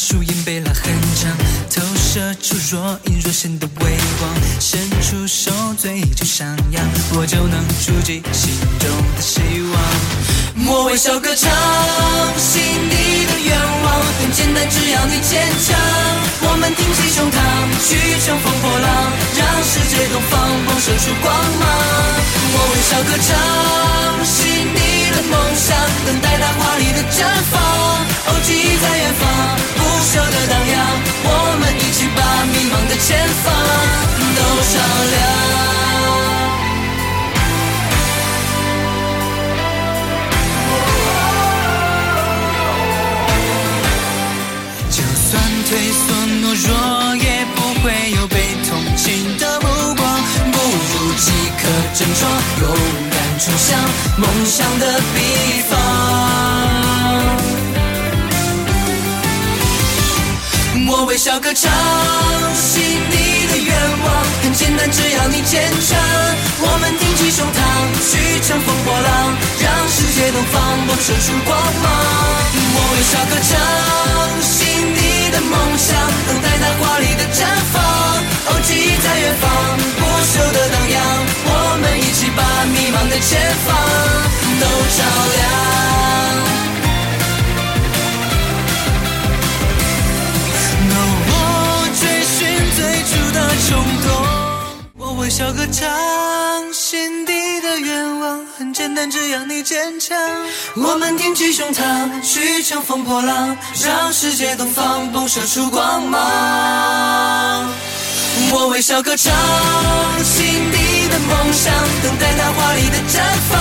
树荫被拉很长，投射出若隐若现的微光，伸出手嘴就上扬，我就能触及心中的希望。我微笑歌唱，心底的愿望很简单，只要你坚强。我们挺起胸膛，去乘风破浪，让世界东方光射出光芒。我微笑歌唱，心底的梦想等待它华丽的绽放。哦，记忆在远方，朽的荡漾。我们一起把迷茫的前方都照亮。就算退缩懦弱，也不会有被同情的目光。不如即刻振创，勇敢冲向梦想的彼方。我微笑歌唱，心底的愿望很简单，只要你坚强。我们挺起胸膛，去乘风破浪，让世界都放我射出光芒。我微笑歌唱，心底的梦想我微笑歌唱，心底的愿望很简单，只要你坚强。我们挺起胸膛，去乘风破浪，让世界东方迸射出光芒。我微笑歌唱，心底的梦想等待它华丽的绽放。